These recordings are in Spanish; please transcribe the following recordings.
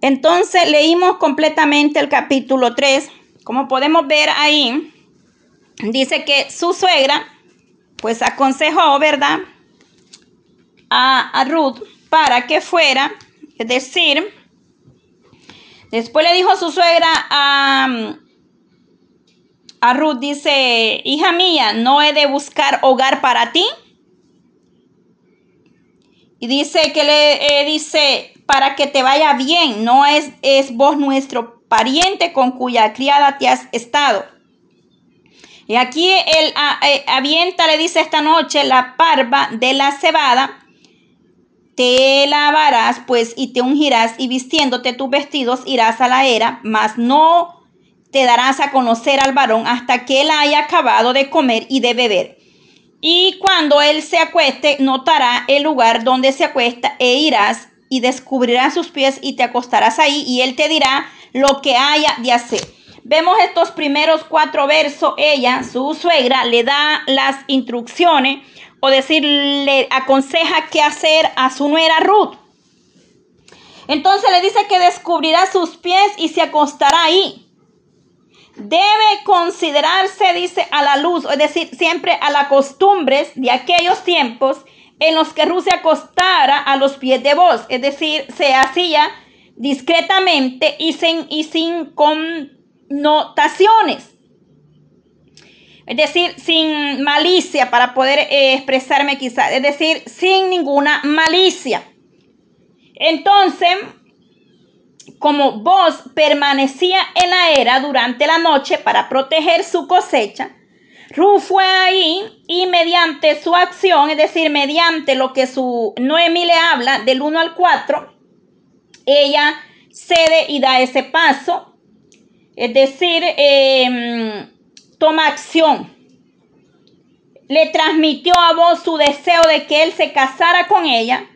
Entonces leímos completamente el capítulo 3. Como podemos ver ahí, dice que su suegra, pues aconsejó, ¿verdad? A, a Ruth para que fuera, es decir, después le dijo su suegra a, a Ruth, dice, hija mía, no he de buscar hogar para ti. Y dice que le eh, dice, para que te vaya bien, no es, es vos nuestro pariente con cuya criada te has estado. Y aquí el eh, avienta le dice esta noche la parva de la cebada, te lavarás pues y te ungirás y vistiéndote tus vestidos irás a la era, mas no te darás a conocer al varón hasta que él haya acabado de comer y de beber. Y cuando él se acueste, notará el lugar donde se acuesta e irás y descubrirás sus pies y te acostarás ahí y él te dirá lo que haya de hacer. Vemos estos primeros cuatro versos. Ella, su suegra, le da las instrucciones o decir, le aconseja qué hacer a su nuera Ruth. Entonces le dice que descubrirá sus pies y se acostará ahí. Debe considerarse, dice, a la luz, es decir, siempre a las costumbres de aquellos tiempos en los que Rusia acostara a los pies de vos, es decir, se hacía discretamente y sin, y sin connotaciones. Es decir, sin malicia para poder eh, expresarme quizás, es decir, sin ninguna malicia. Entonces, como vos permanecía en la era durante la noche para proteger su cosecha, Ruth fue ahí y mediante su acción, es decir, mediante lo que su Noemi le habla del 1 al 4, ella cede y da ese paso, es decir, em, toma acción. Le transmitió a vos su deseo de que él se casara con ella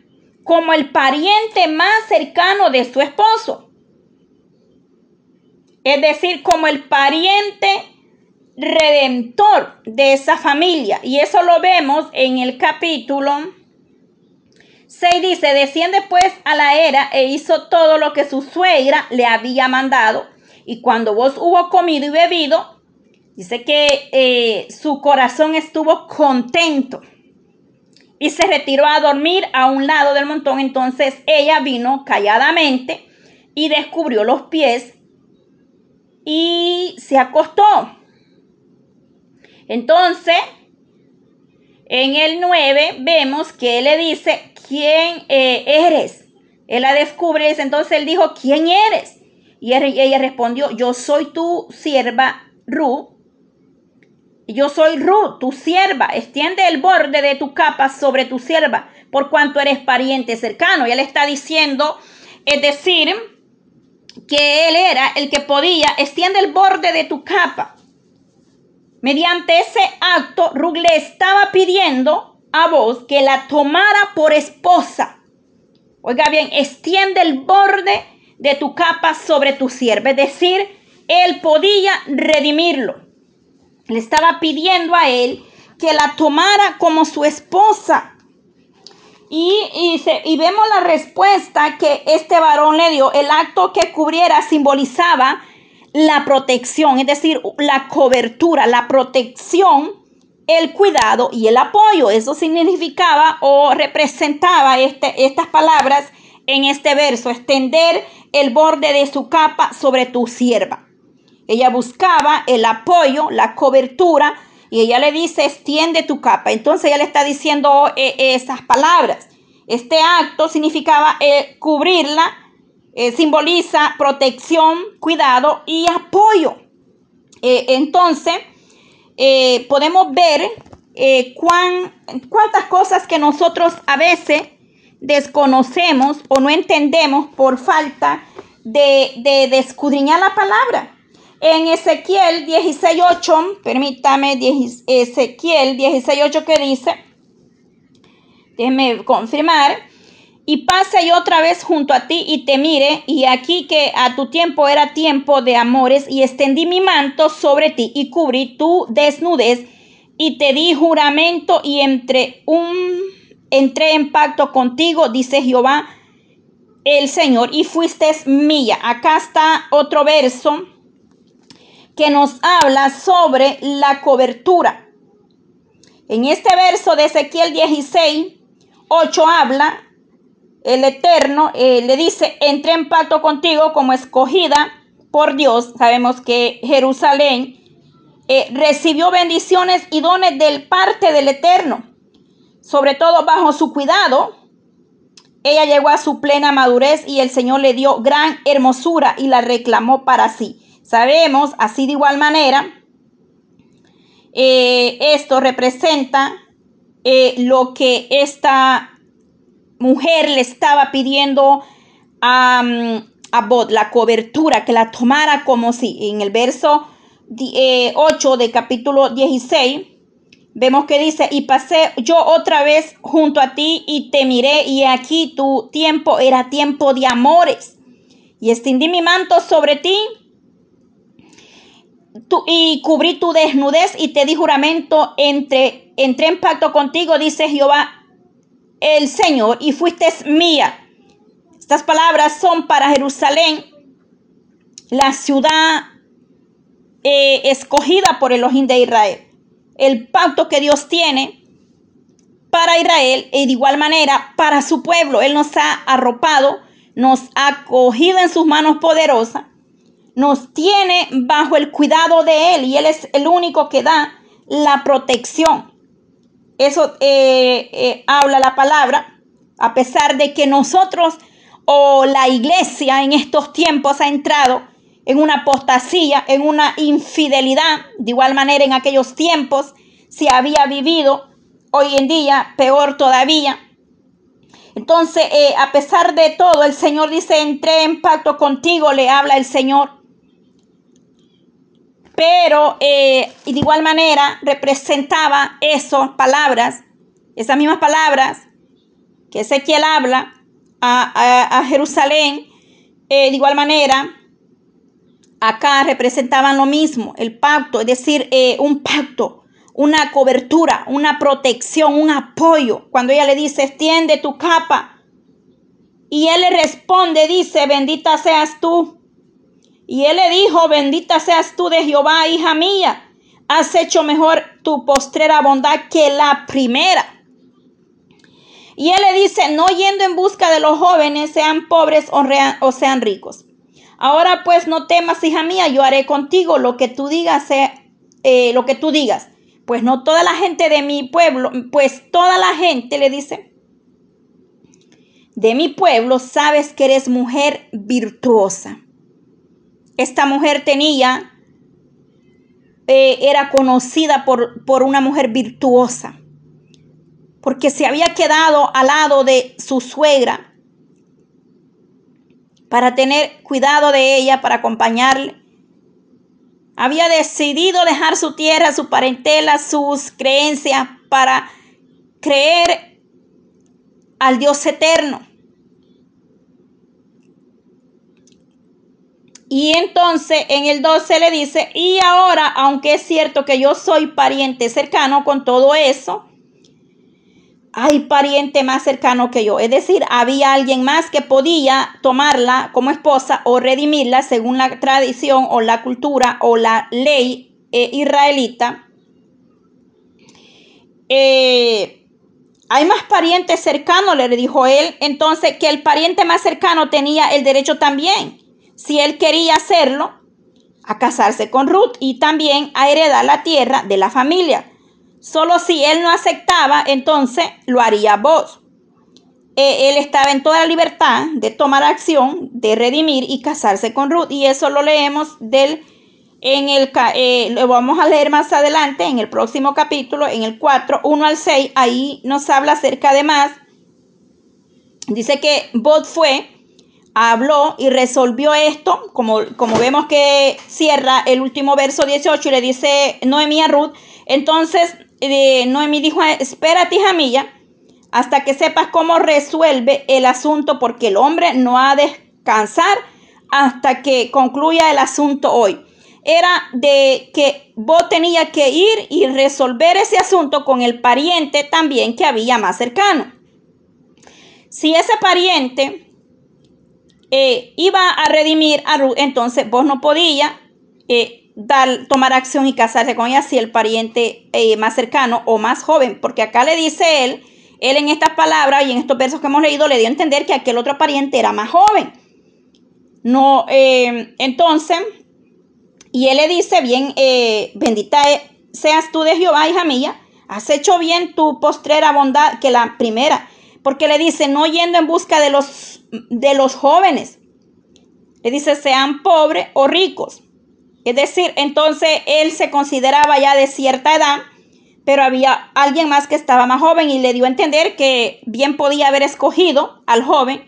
como el pariente más cercano de su esposo. Es decir, como el pariente redentor de esa familia. Y eso lo vemos en el capítulo 6. Dice, desciende pues a la era e hizo todo lo que su suegra le había mandado. Y cuando vos hubo comido y bebido, dice que eh, su corazón estuvo contento. Y se retiró a dormir a un lado del montón. Entonces ella vino calladamente y descubrió los pies y se acostó. Entonces, en el 9 vemos que él le dice, ¿quién eh, eres? Él la descubre, entonces él dijo, ¿quién eres? Y ella respondió, yo soy tu sierva Ru. Yo soy Ru, tu sierva. Extiende el borde de tu capa sobre tu sierva, por cuanto eres pariente cercano. Y él está diciendo, es decir, que él era el que podía, extiende el borde de tu capa. Mediante ese acto, Rug le estaba pidiendo a vos que la tomara por esposa. Oiga bien, extiende el borde de tu capa sobre tu sierva. Es decir, él podía redimirlo. Le estaba pidiendo a él que la tomara como su esposa. Y, y, vemos la respuesta que este varón le dio. El acto que cubriera simbolizaba la protección, es decir, la cobertura, la protección, el cuidado y el apoyo. Eso significaba o representaba este, estas palabras en este verso, extender el borde de su capa sobre tu sierva. Ella buscaba el apoyo, la cobertura, y ella le dice, extiende tu capa. Entonces ella le está diciendo eh, esas palabras. Este acto significaba eh, cubrirla, eh, simboliza protección, cuidado y apoyo. entonces, podemos ver cuán, cuántas cosas que nosotros a veces desconocemos o no entendemos por falta de, de, escudriñar la palabra. En Ezequiel 16.8, permítame, Ezequiel 16.8 que dice, déjeme confirmar, y pase yo otra vez junto a ti y te mire, y aquí que a tu tiempo era tiempo de amores, y extendí mi manto sobre ti y cubrí tu desnudez, y te di juramento y entre un, entré en pacto contigo, dice Jehová, el Señor y fuiste mía. Acá está otro verso que nos habla sobre la cobertura. En este verso de Ezequiel 16, 8 habla, el Eterno eh, le dice, entré en pacto contigo como escogida por Dios. Sabemos que Jerusalén eh, recibió bendiciones y dones del parte del Eterno, sobre todo bajo su cuidado. Ella llegó a su plena madurez y el Señor le dio gran hermosura y la reclamó para sí. Sabemos, así de igual manera, eh, esto representa lo que esta mujer le estaba pidiendo a, a Bot, la cobertura, que la tomara como si en el verso 8 eh, de capítulo 16, vemos que dice, y pasé yo otra vez junto a ti y te miré y aquí tu tiempo era tiempo de amores. Y extendí mi manto sobre ti y cubrí tu desnudez y te di juramento, entre, entré en pacto contigo, dice Jehová el Señor, y fuiste mía. Estas palabras son para Jerusalén, la ciudad eh, escogida por el Elohim de Israel. El pacto que Dios tiene para Israel y de igual manera para su pueblo. Él nos ha arropado, nos ha cogido en sus manos poderosas, nos tiene bajo el cuidado de Él y Él es el único que da la protección. Eso eh, eh, habla la palabra, a pesar de que nosotros o la iglesia en estos tiempos ha entrado en una apostasía, en una infidelidad. De igual manera, en aquellos tiempos se había vivido, hoy en día peor todavía. Entonces, eh, a pesar de todo, el Señor dice, entré en pacto contigo, le habla el Señor. Pero, eh, de igual manera, representaba esas palabras, esas mismas palabras que Ezequiel habla a, Jerusalén, eh, de igual manera, acá representaban lo mismo, el pacto, es decir, eh, un pacto, una cobertura, una protección, un apoyo. Cuando ella le dice, extiende tu capa. Y él le responde, dice, bendita seas tú. Y él le dijo, bendita seas tú de Jehová, hija mía. Has hecho mejor tu postrera bondad que la primera. Y él le dice, no yendo en busca de los jóvenes, sean pobres o sean ricos Ahora pues no temas, hija mía, yo haré contigo lo que tú digas, eh, lo que tú digas. Pues no toda la gente de mi pueblo, pues toda la gente le dice, de mi pueblo sabes que eres mujer virtuosa. Esta mujer tenía, eh, era conocida por, por una mujer virtuosa, porque se había quedado al lado de su suegra para tener cuidado de ella, para acompañarle. Había decidido dejar su tierra, su parentela, sus creencias para creer al Dios eterno. Y entonces en el 12 le dice, y ahora, aunque es cierto que yo soy pariente cercano con todo eso, hay pariente más cercano que yo. Es decir, había alguien más que podía tomarla como esposa o redimirla según la tradición o la cultura o la ley eh, israelita. Eh, hay más parientes cercanos, le dijo él. Entonces, que el pariente más cercano tenía el derecho también, si él quería hacerlo, a casarse con Ruth y también a heredar la tierra de la familia. Solo si él no aceptaba, entonces lo haría vos. Eh, él estaba en toda la libertad de tomar acción, de redimir y casarse con Ruth. Y eso lo leemos del, en el, eh, lo vamos a leer más adelante en el próximo capítulo, en el 4, 1 al 6. Ahí nos habla acerca de más. Dice que Bot fue, habló y resolvió esto, como, como vemos que cierra el último verso 18 y le dice Noemí a Ruth. Entonces Noemí dijo, espérate hija mía, hasta que sepas cómo resuelve el asunto, porque el hombre no ha de descansar hasta que concluya el asunto hoy. Era de que vos tenía que ir y resolver ese asunto con el pariente también que había más cercano. Si ese pariente eh, iba a redimir a Ruth, entonces vos no podías eh, dar, tomar acción y casarse con ella si el pariente eh, más cercano o más joven, porque acá le dice él, él en estas palabras y en estos versos que hemos leído le dio a entender que aquel otro pariente era más joven. No, entonces, y él le dice, bien, bendita seas tú de Jehová, hija mía, has hecho bien tu postrera bondad que la primera, porque le dice, no yendo en busca de los, de los jóvenes. Le dice, sean pobres o ricos. Es decir, entonces él se consideraba ya de cierta edad, pero había alguien más que estaba más joven y le dio a entender que bien podía haber escogido al joven,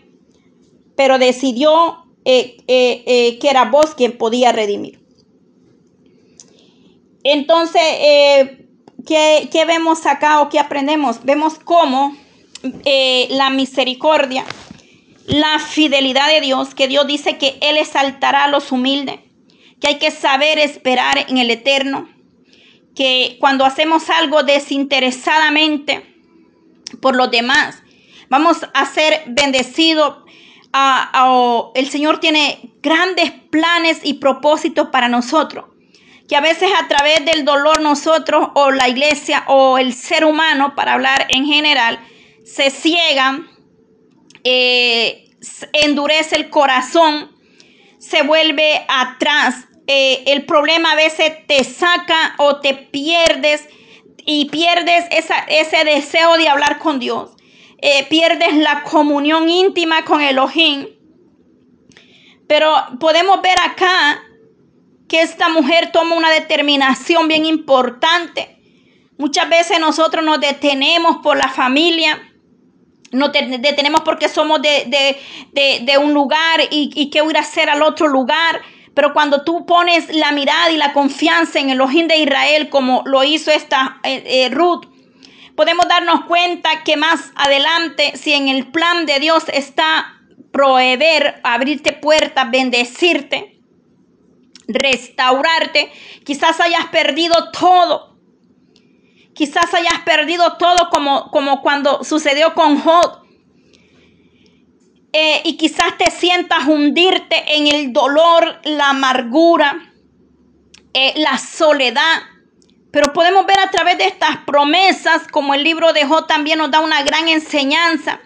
pero decidió eh, eh, eh, que era vos quien podía redimir. Entonces, ¿qué, ¿qué, vemos acá o qué aprendemos? Vemos cómo la misericordia la fidelidad de Dios, que Dios dice que Él exaltará a los humildes, que hay que saber esperar en el eterno, que cuando hacemos algo desinteresadamente por los demás, vamos a ser bendecidos. el Señor tiene grandes planes y propósitos para nosotros, que a veces a través del dolor nosotros o la iglesia o el ser humano, para hablar en general, se ciegan eh, endurece el corazón, se vuelve atrás. Eh, el problema a veces te saca o te pierdes y pierdes ese deseo de hablar con Dios. Eh, pierdes la comunión íntima con Elohim. Pero podemos ver acá que esta mujer toma una determinación bien importante. Muchas veces nosotros nos detenemos por la familia, no detenemos porque somos de, un lugar y, y qué voy a hacer al otro lugar. Pero cuando tú pones la mirada y la confianza en el ojín de Israel, como lo hizo esta eh, eh, Ruth, podemos darnos cuenta que más adelante, si en el plan de Dios está proveer, abrirte puertas, bendecirte, restaurarte, quizás hayas perdido todo Quizás hayas perdido todo como, como cuando sucedió con Job. Eh, y quizás te sientas hundirte en el dolor, la amargura, eh, la soledad. Pero podemos ver a través de estas promesas, como el libro de Job también nos da una gran enseñanza.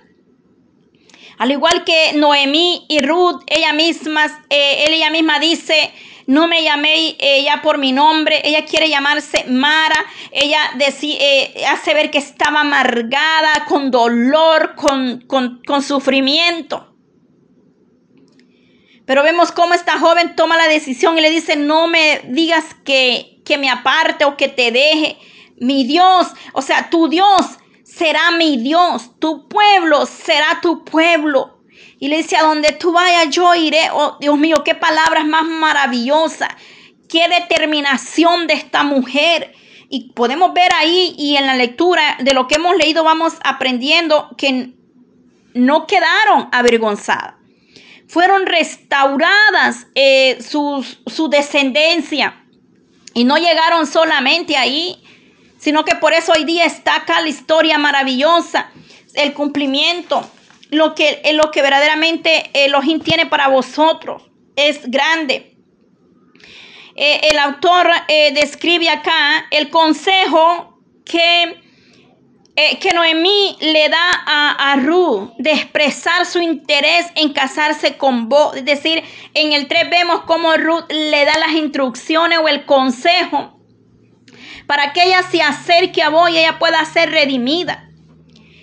Al igual que Noemí y Ruth, ella misma, eh, ella misma dice, no me llamé ella por mi nombre, ella quiere llamarse Mara, ella eh, hace ver que estaba amargada, con dolor, con, con sufrimiento. Pero vemos cómo esta joven toma la decisión y le dice, no me digas que, que me aparte o que te deje. Mi Dios, o sea, tu Dios será mi Dios, tu pueblo será tu pueblo. Y le dice, a donde tú vayas yo iré. Oh, Dios mío, qué palabras más maravillosas. Qué determinación de esta mujer. Y podemos ver ahí y en la lectura de lo que hemos leído vamos aprendiendo que no quedaron avergonzadas. Fueron restauradas eh, su descendencia. Y no llegaron solamente ahí, sino que por eso hoy día está acá la historia maravillosa, el cumplimiento lo que, eh, lo que verdaderamente Elohim tiene para vosotros es grande. Eh, el autor eh, describe acá el consejo que, que Noemí le da a, a Ruth de expresar su interés en casarse con vos. Es decir, en el 3 vemos cómo Ruth le da las instrucciones o el consejo para que ella se acerque a vos y ella pueda ser redimida.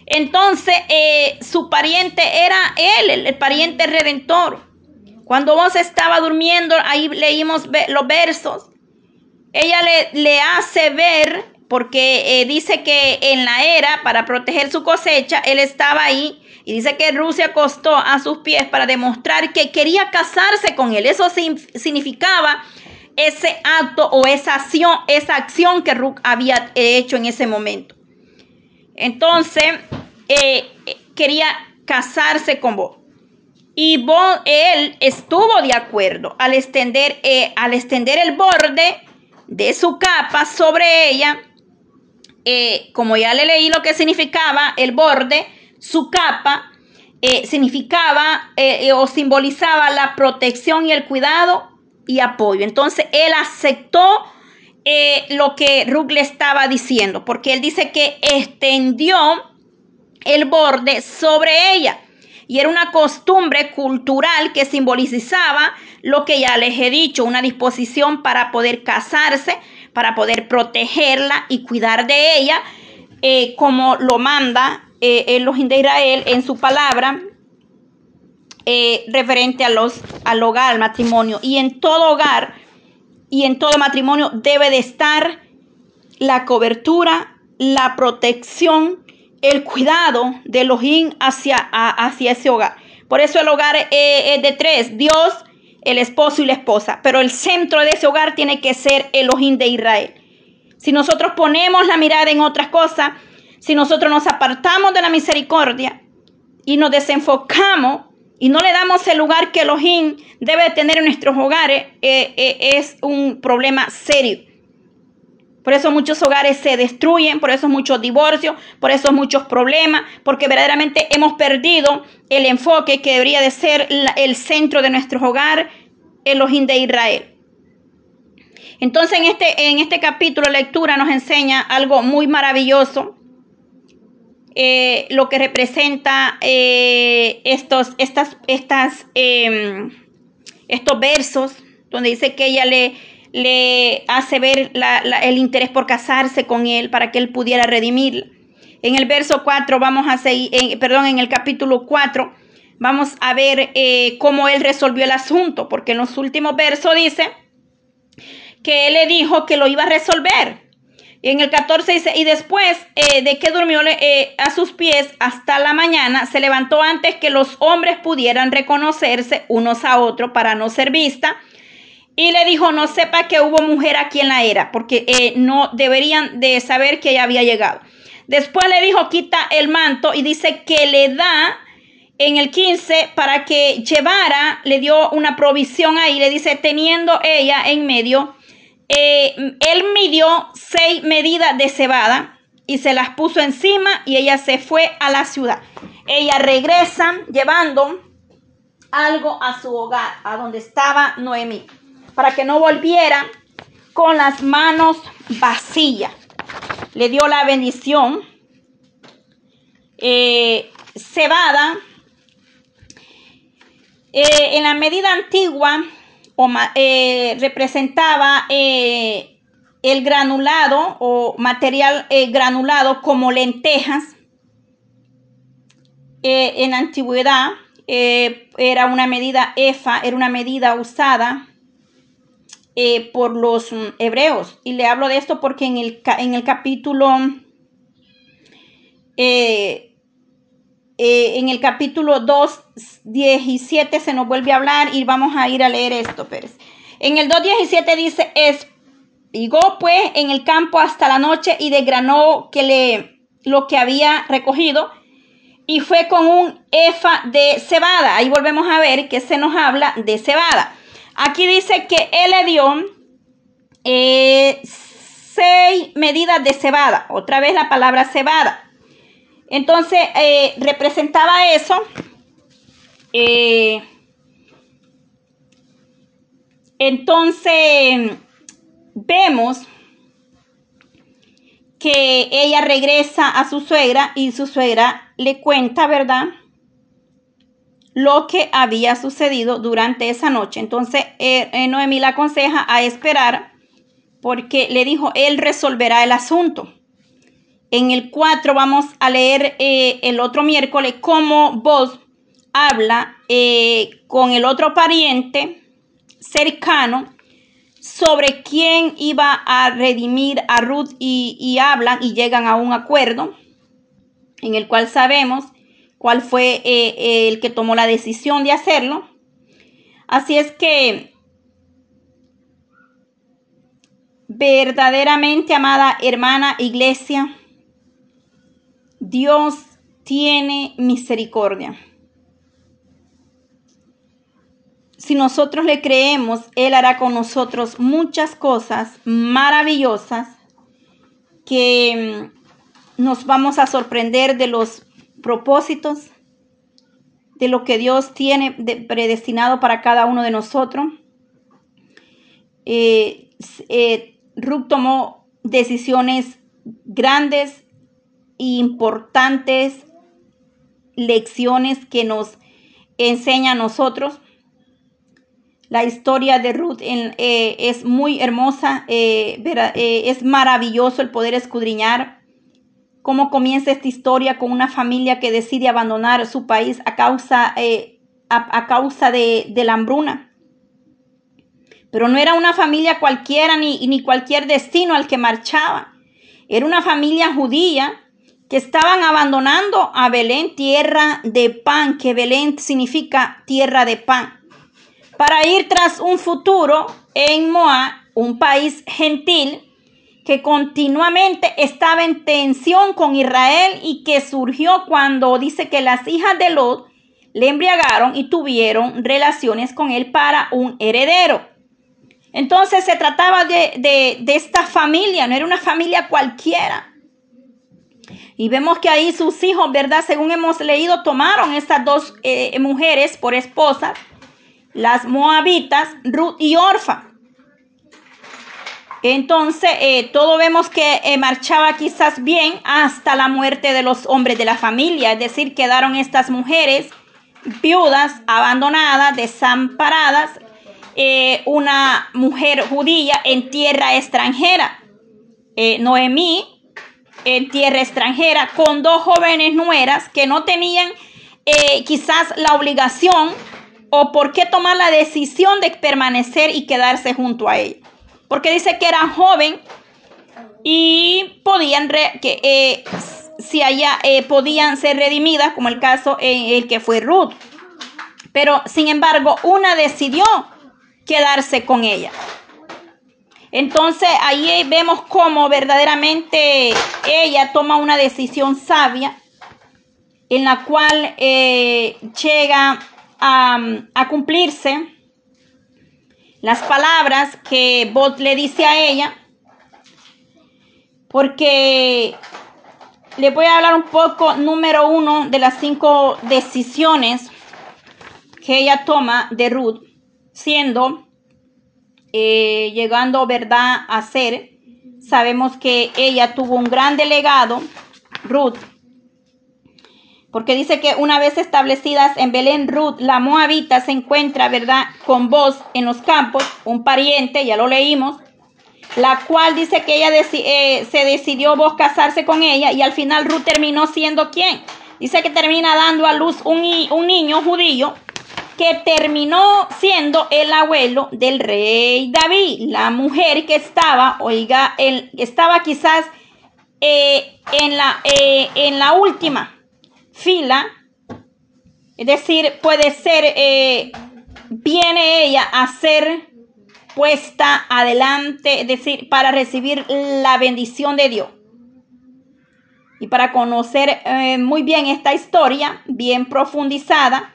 Entonces, eh, su pariente era él, el, pariente redentor. Cuando vos estaba durmiendo, ahí leímos los versos. Ella le, le hace ver, porque eh, dice que en la era, para proteger su cosecha, él estaba ahí. Y dice que Rusia acostó a sus pies para demostrar que quería casarse con él. Eso significaba ese acto o esa acción, esa acción que Ruth había hecho en ese momento. Entonces, eh, quería casarse con vos. Y vos, él estuvo de acuerdo al extender, eh, al extender el borde de su capa sobre ella. Eh, como ya le leí lo que significaba el borde, su capa, significaba o simbolizaba la protección y el cuidado y apoyo. Entonces él aceptó lo que Ruth le estaba diciendo, porque él dice que extendió el borde sobre ella. Y era una costumbre cultural que simbolizaba lo que ya les he dicho, una disposición para poder casarse, para poder protegerla y cuidar de ella, eh, como lo manda eh, Elohim de Israel en su palabra eh, referente a los, al hogar, al matrimonio. Y en todo hogar y en todo matrimonio debe de estar la cobertura, la protección, el cuidado de Elohim hacia, hacia ese hogar. Por eso el hogar es de tres, Dios, el esposo y la esposa. Pero el centro de ese hogar tiene que ser Elohim de Israel. Si nosotros ponemos la mirada en otras cosas, si nosotros nos apartamos de la misericordia y nos desenfocamos y no le damos el lugar que Elohim debe tener en nuestros hogares, eh, eh, es un problema serio. Por eso muchos hogares se destruyen, por eso muchos divorcios, por eso muchos problemas, porque verdaderamente hemos perdido el enfoque que debería de ser el centro de nuestro hogar, Elohim de Israel. Entonces en este, en este capítulo lectura nos enseña algo muy maravilloso, eh, lo que representa eh, estos, estas, estas, em, estos versos, donde dice que ella le, le hace ver el interés por casarse con él para que él pudiera redimir. En el verso 4 vamos a seguir, perdón, en el capítulo 4 vamos a ver eh, cómo él resolvió el asunto, porque en los últimos versos dice, que él le dijo que lo iba a resolver. En el 14 dice, y después eh, de que durmió eh, a sus pies hasta la mañana, se levantó antes que los hombres pudieran reconocerse unos a otros para no ser vista. Y le dijo, no sepa que hubo mujer aquí en la era, porque eh, no deberían de saber que ella había llegado. Después le dijo, quita el manto y dice que le da en el 15 para que llevara, le dio una provisión ahí, le dice, teniendo ella en medio eh, él midió seis medidas de cebada y se las puso encima y ella se fue a la ciudad. Ella regresa llevando algo a su hogar, a donde estaba Noemí, para que no volviera con las manos vacías. Le dio la bendición. Eh, cebada, eh, en la medida antigua, eh, representaba el granulado o material granulado como lentejas. en antigüedad era una medida EFA, era una medida usada por los mm, hebreos. Y le hablo de esto porque en el, en el capítulo en el capítulo 2, 17 se nos vuelve a hablar y vamos a ir a leer esto, Pérez. En el 2, 17 dice, espigó pues en el campo hasta la noche y desgranó que le, lo que había recogido y fue con un efa de cebada. Ahí volvemos a ver que se nos habla de cebada. Aquí dice que él le dio eh, seis medidas de cebada. Otra vez la palabra cebada. Entonces, eh, representaba eso. Eh, entonces, vemos que ella regresa a su suegra y su suegra le cuenta, ¿verdad? Lo que había sucedido durante esa noche. Entonces, eh, Noemí la aconseja a esperar porque le dijo, él resolverá el asunto. En el 4 vamos a leer eh, el otro miércoles cómo vos habla eh, con el otro pariente cercano sobre quién iba a redimir a Ruth y, hablan y llegan a un acuerdo en el cual sabemos cuál fue eh, el que tomó la decisión de hacerlo. Así es que verdaderamente, amada hermana iglesia, Dios tiene misericordia. Si nosotros le creemos, Él hará con nosotros muchas cosas maravillosas que mm, nos vamos a sorprender de los propósitos de lo que Dios tiene predestinado para cada uno de nosotros. Eh, eh, Ruth tomó decisiones grandes e importantes, lecciones que nos enseña a nosotros. La historia de Ruth eh, es muy hermosa, es maravilloso el poder escudriñar cómo comienza esta historia con una familia que decide abandonar su país a causa, eh, a, causa de, de, la hambruna. Pero no era una familia cualquiera ni, ni cualquier destino al que marchaba. Era una familia judía que estaban abandonando a Belén, tierra de pan, que Belén significa tierra de pan, para ir tras un futuro en Moab, un país gentil que continuamente estaba en tensión con Israel y que surgió cuando dice que las hijas de Lot le embriagaron y tuvieron relaciones con él para un heredero. Entonces se trataba de, esta familia, no era una familia cualquiera. Y vemos que ahí sus hijos, ¿verdad? Según hemos leído, tomaron estas dos eh, mujeres por esposas, las moabitas, Ruth y Orfa. Entonces, eh, todo vemos que eh, marchaba quizás bien hasta la muerte de los hombres de la familia, es decir, quedaron estas mujeres viudas, abandonadas, desamparadas, eh, una mujer judía en tierra extranjera, Noemí en tierra extranjera, con dos jóvenes nueras que no tenían quizás la obligación o por qué tomar la decisión de permanecer y quedarse junto a ella porque dice que eran joven y podían que eh, si eh, podían ser redimidas, como el caso en el que fue Ruth. Pero sin embargo, una decidió quedarse con ella. Entonces ahí vemos cómo verdaderamente ella toma una decisión sabia en la cual eh, llega a, a cumplirse las palabras que Bot le dice a ella, porque le voy a hablar un poco, número uno, de las cinco decisiones que ella toma de Ruth, siendo, eh, llegando, ¿verdad?, a ser. Sabemos que ella tuvo un gran delegado, Ruth, porque dice que una vez establecidas en Belén, Ruth, la moabita, se encuentra, ¿verdad?, con vos en los campos, un pariente, ya lo leímos, la cual dice que ella eh, se decidió vos casarse con ella y al final Ruth terminó siendo quién. Dice que termina dando a luz un, un niño judío que terminó siendo el abuelo del rey David, la mujer que estaba, oiga, él estaba quizás eh, en, la, eh, en la última fila, es decir, puede ser, eh, viene ella a ser puesta adelante, es decir, para recibir la bendición de Dios. Y para conocer eh, muy bien esta historia, bien profundizada,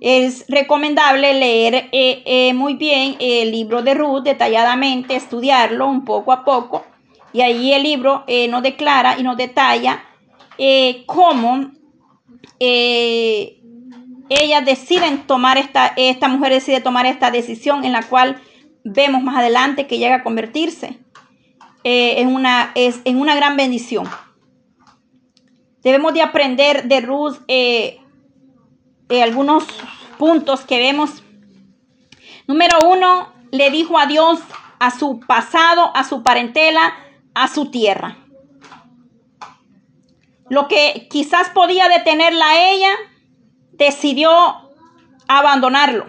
es recomendable leer eh, muy bien el libro de Ruth detalladamente, estudiarlo un poco a poco. Y ahí el libro nos declara y nos detalla cómo eh, ellas deciden tomar esta, esta mujer decide tomar esta decisión en la cual vemos más adelante que llega a convertirse eh, en, una, es, en una gran bendición. Debemos de aprender de Ruth eh, algunos puntos que vemos. Número uno, le dijo a Dios a su pasado, a su parentela, a su tierra. Lo que quizás podía detenerla a ella, decidió abandonarlo.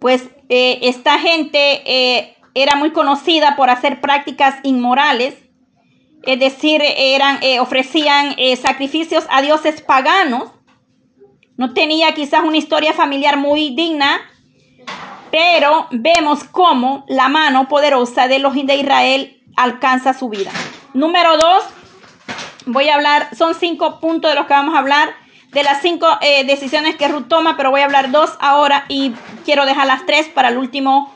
Pues eh, esta gente eh, era muy conocida por hacer prácticas inmorales, es decir, eran, eh, ofrecían sacrificios a dioses paganos. No tenía quizás una historia familiar muy digna, pero vemos cómo la mano poderosa de los de Israel alcanza su vida. Número dos, voy a hablar, son cinco puntos de los que vamos a hablar, de las cinco eh, decisiones que Ruth toma, pero voy a hablar dos ahora y quiero dejar las tres para el último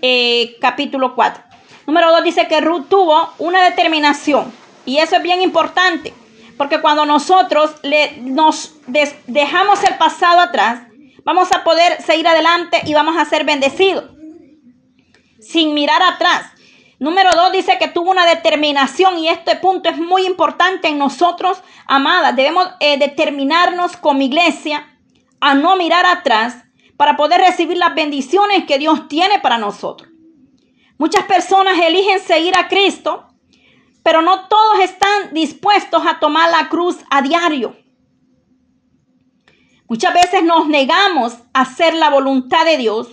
eh, capítulo 4. Número dos dice que Ruth tuvo una determinación y eso es bien importante, Porque cuando nosotros le, nos dejamos el pasado atrás, vamos a poder seguir adelante y vamos a ser bendecidos. Sin mirar atrás. Número dos dice que tuvo una determinación y este punto es muy importante en nosotros, amadas. Debemos eh, determinarnos como iglesia a no mirar atrás para poder recibir las bendiciones que Dios tiene para nosotros. Muchas personas eligen seguir a Cristo, pero no todos están dispuestos a tomar la cruz a diario. Muchas veces nos negamos a hacer la voluntad de Dios,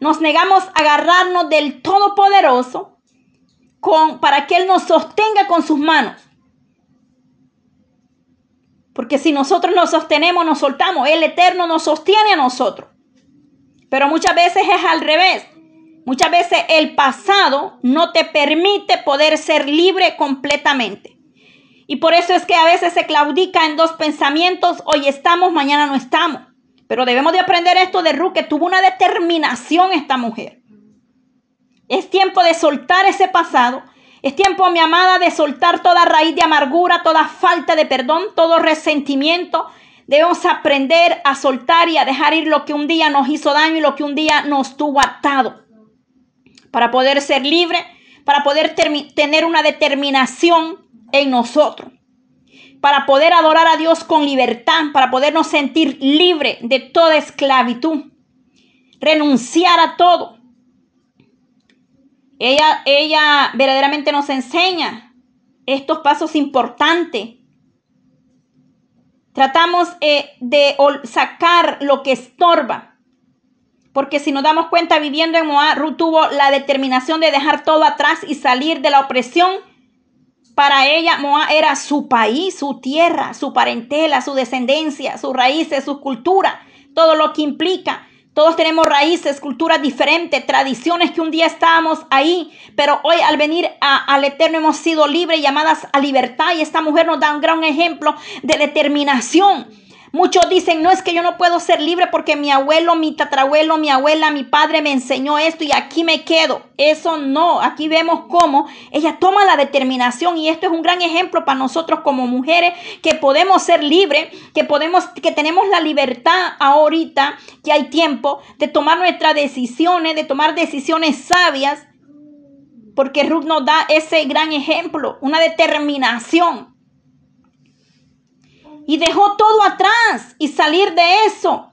nos negamos a agarrarnos del Todopoderoso con, para que Él nos sostenga con sus manos. Porque si nosotros nos sostenemos, nos soltamos. El Eterno nos sostiene a nosotros. Pero muchas veces es al revés. Muchas veces el pasado no te permite poder ser libre completamente. Y por eso es que a veces se claudica en dos pensamientos, hoy estamos, mañana no estamos. Pero debemos de aprender esto de Ruth, que tuvo una determinación esta mujer. Es tiempo de soltar ese pasado. Es tiempo, mi amada, de soltar toda raíz de amargura, toda falta de perdón, todo resentimiento, Debemos aprender a soltar y a dejar ir lo que un día nos hizo daño y lo que un día nos tuvo atado. Para poder ser libre, para poder tener una determinación en nosotros. Para poder adorar a Dios con libertad, para podernos sentir libre de toda esclavitud. Renunciar a todo. Ella, ella verdaderamente nos enseña estos pasos importantes Tratamos eh, de sacar lo que estorba. Porque si nos damos cuenta, viviendo en Moab, Ruth tuvo la determinación de dejar todo atrás y salir de la opresión. Para ella, Moab era su país, su tierra, su parentela, su descendencia, sus raíces, su cultura, todo lo que implica. Todos tenemos raíces, culturas diferentes, tradiciones que un día estábamos ahí, pero hoy al venir al Eterno hemos sido libres, llamadas a libertad y esta mujer nos da un gran ejemplo de determinación. Muchos dicen, no es que yo no puedo ser libre porque mi abuelo, mi tatarabuelo, mi abuela, mi padre me enseñó esto y aquí me quedo. Eso no, aquí vemos cómo ella toma la determinación y esto es un gran ejemplo para nosotros como mujeres que podemos ser libres, que podemos, que tenemos la libertad ahorita, que hay tiempo de tomar nuestras decisiones, de tomar decisiones sabias, porque Ruth nos da ese gran ejemplo, una determinación y dejó todo atrás y salir de eso,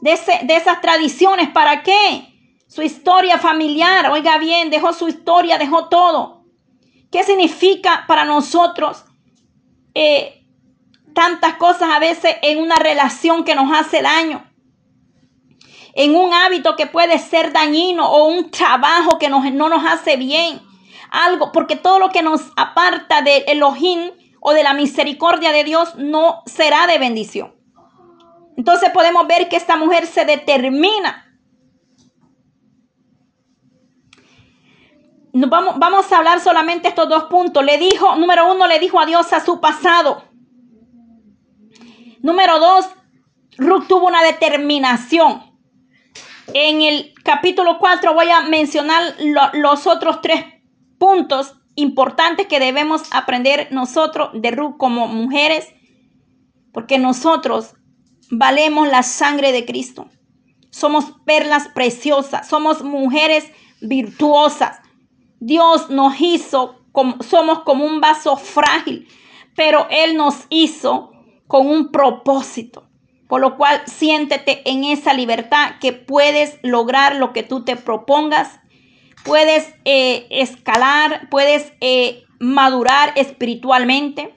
de, de esas tradiciones. ¿Para qué? Su historia familiar, oiga bien, dejó su historia, dejó todo. ¿Qué significa para nosotros eh, tantas cosas a veces en una relación que nos hace daño? En un hábito que puede ser dañino o un trabajo que no nos hace bien. Algo, porque todo lo que nos aparta del Elohim o de la misericordia de Dios no será de bendición. Entonces podemos ver que esta mujer se determina. vamos, vamos a hablar solamente estos dos puntos. Le dijo, número uno, le dijo a Dios a su pasado. Número dos, Ruth tuvo una determinación. En el capítulo 4 voy a mencionar los otros tres puntos importantes que debemos aprender nosotros de Ruth como mujeres, porque nosotros valemos la sangre de Cristo. Somos perlas preciosas, somos mujeres virtuosas. Dios nos hizo, como, somos como un vaso frágil, pero Él nos hizo con un propósito. Por lo cual siéntete en esa libertad que puedes lograr lo que tú te propongas puedes eh, escalar, puedes eh, madurar espiritualmente,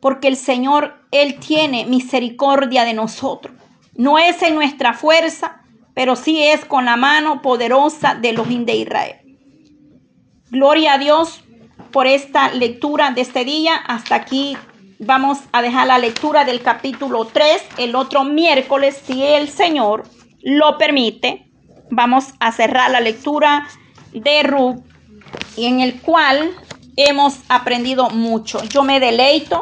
porque el Señor, Él tiene misericordia de nosotros. No es en nuestra fuerza, pero sí es con la mano poderosa de los de Israel. Gloria a Dios por esta lectura de este día. Hasta aquí vamos a dejar la lectura del capítulo 3. El otro miércoles, si el Señor lo permite, vamos a cerrar la lectura de Ruth en el cual hemos aprendido mucho. Yo me deleito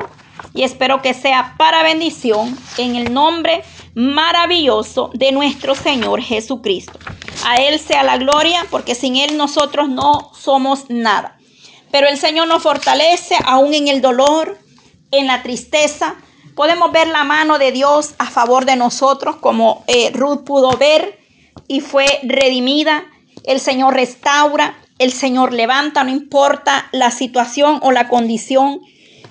y espero que sea para bendición en el nombre maravilloso de nuestro Señor Jesucristo. A Él sea la gloria porque sin Él nosotros no somos nada. Pero el Señor nos fortalece aún en el dolor, en la tristeza, podemos ver la mano de Dios a favor de nosotros, como eh, Ruth pudo ver y fue redimida. El Señor restaura, el Señor levanta, no importa la situación o la condición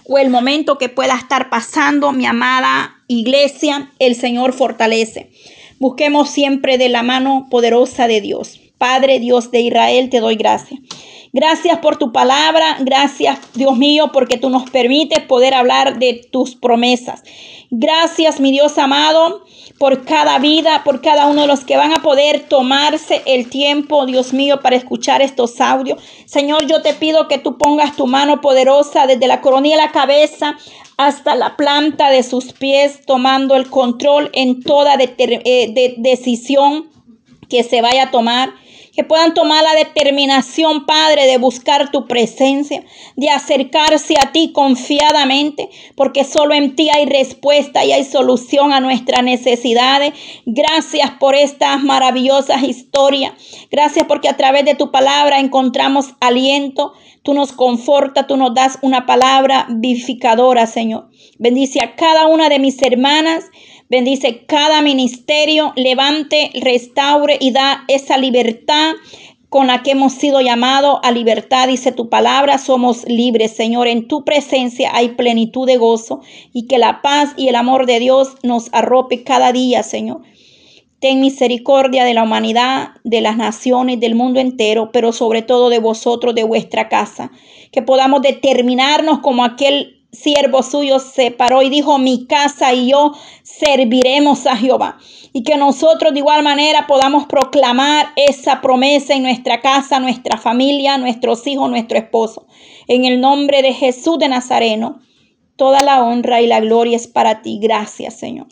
o el momento que pueda estar pasando, mi amada iglesia, el Señor fortalece. Busquemos siempre de la mano poderosa de Dios. Padre Dios de Israel, te doy gracias. Gracias por tu palabra, gracias Dios mío porque tú nos permites poder hablar de tus promesas. Gracias mi Dios amado por cada vida, por cada uno de los que van a poder tomarse el tiempo, Dios mío, para escuchar estos audios. Señor, yo te pido que tú pongas tu mano poderosa desde la coronilla de la cabeza hasta la planta de sus pies, tomando el control en toda eh, decisión que se vaya a tomar que puedan tomar la determinación, Padre, de buscar tu presencia, de acercarse a ti confiadamente, porque solo en ti hay respuesta y hay solución a nuestras necesidades. Gracias por estas maravillosas historias. Gracias porque a través de tu palabra encontramos aliento. Tú nos confortas, tú nos das una palabra vivificadora, Señor. Bendice a cada una de mis hermanas. Bendice cada ministerio, levante, restaure y da esa libertad con la que hemos sido llamados a libertad. Dice tu palabra, somos libres, Señor. En tu presencia hay plenitud de gozo y que la paz y el amor de Dios nos arrope cada día, Señor. Ten misericordia de la humanidad, de las naciones, del mundo entero, pero sobre todo de vosotros, de vuestra casa. Que podamos determinarnos como aquel siervo suyo se paró y dijo, mi casa y yo serviremos a Jehová. Y que nosotros de igual manera podamos proclamar esa promesa en nuestra casa, nuestra familia, nuestros hijos, nuestro esposo. En el nombre de Jesús de Nazareno, toda la honra y la gloria es para ti. Gracias, Señor.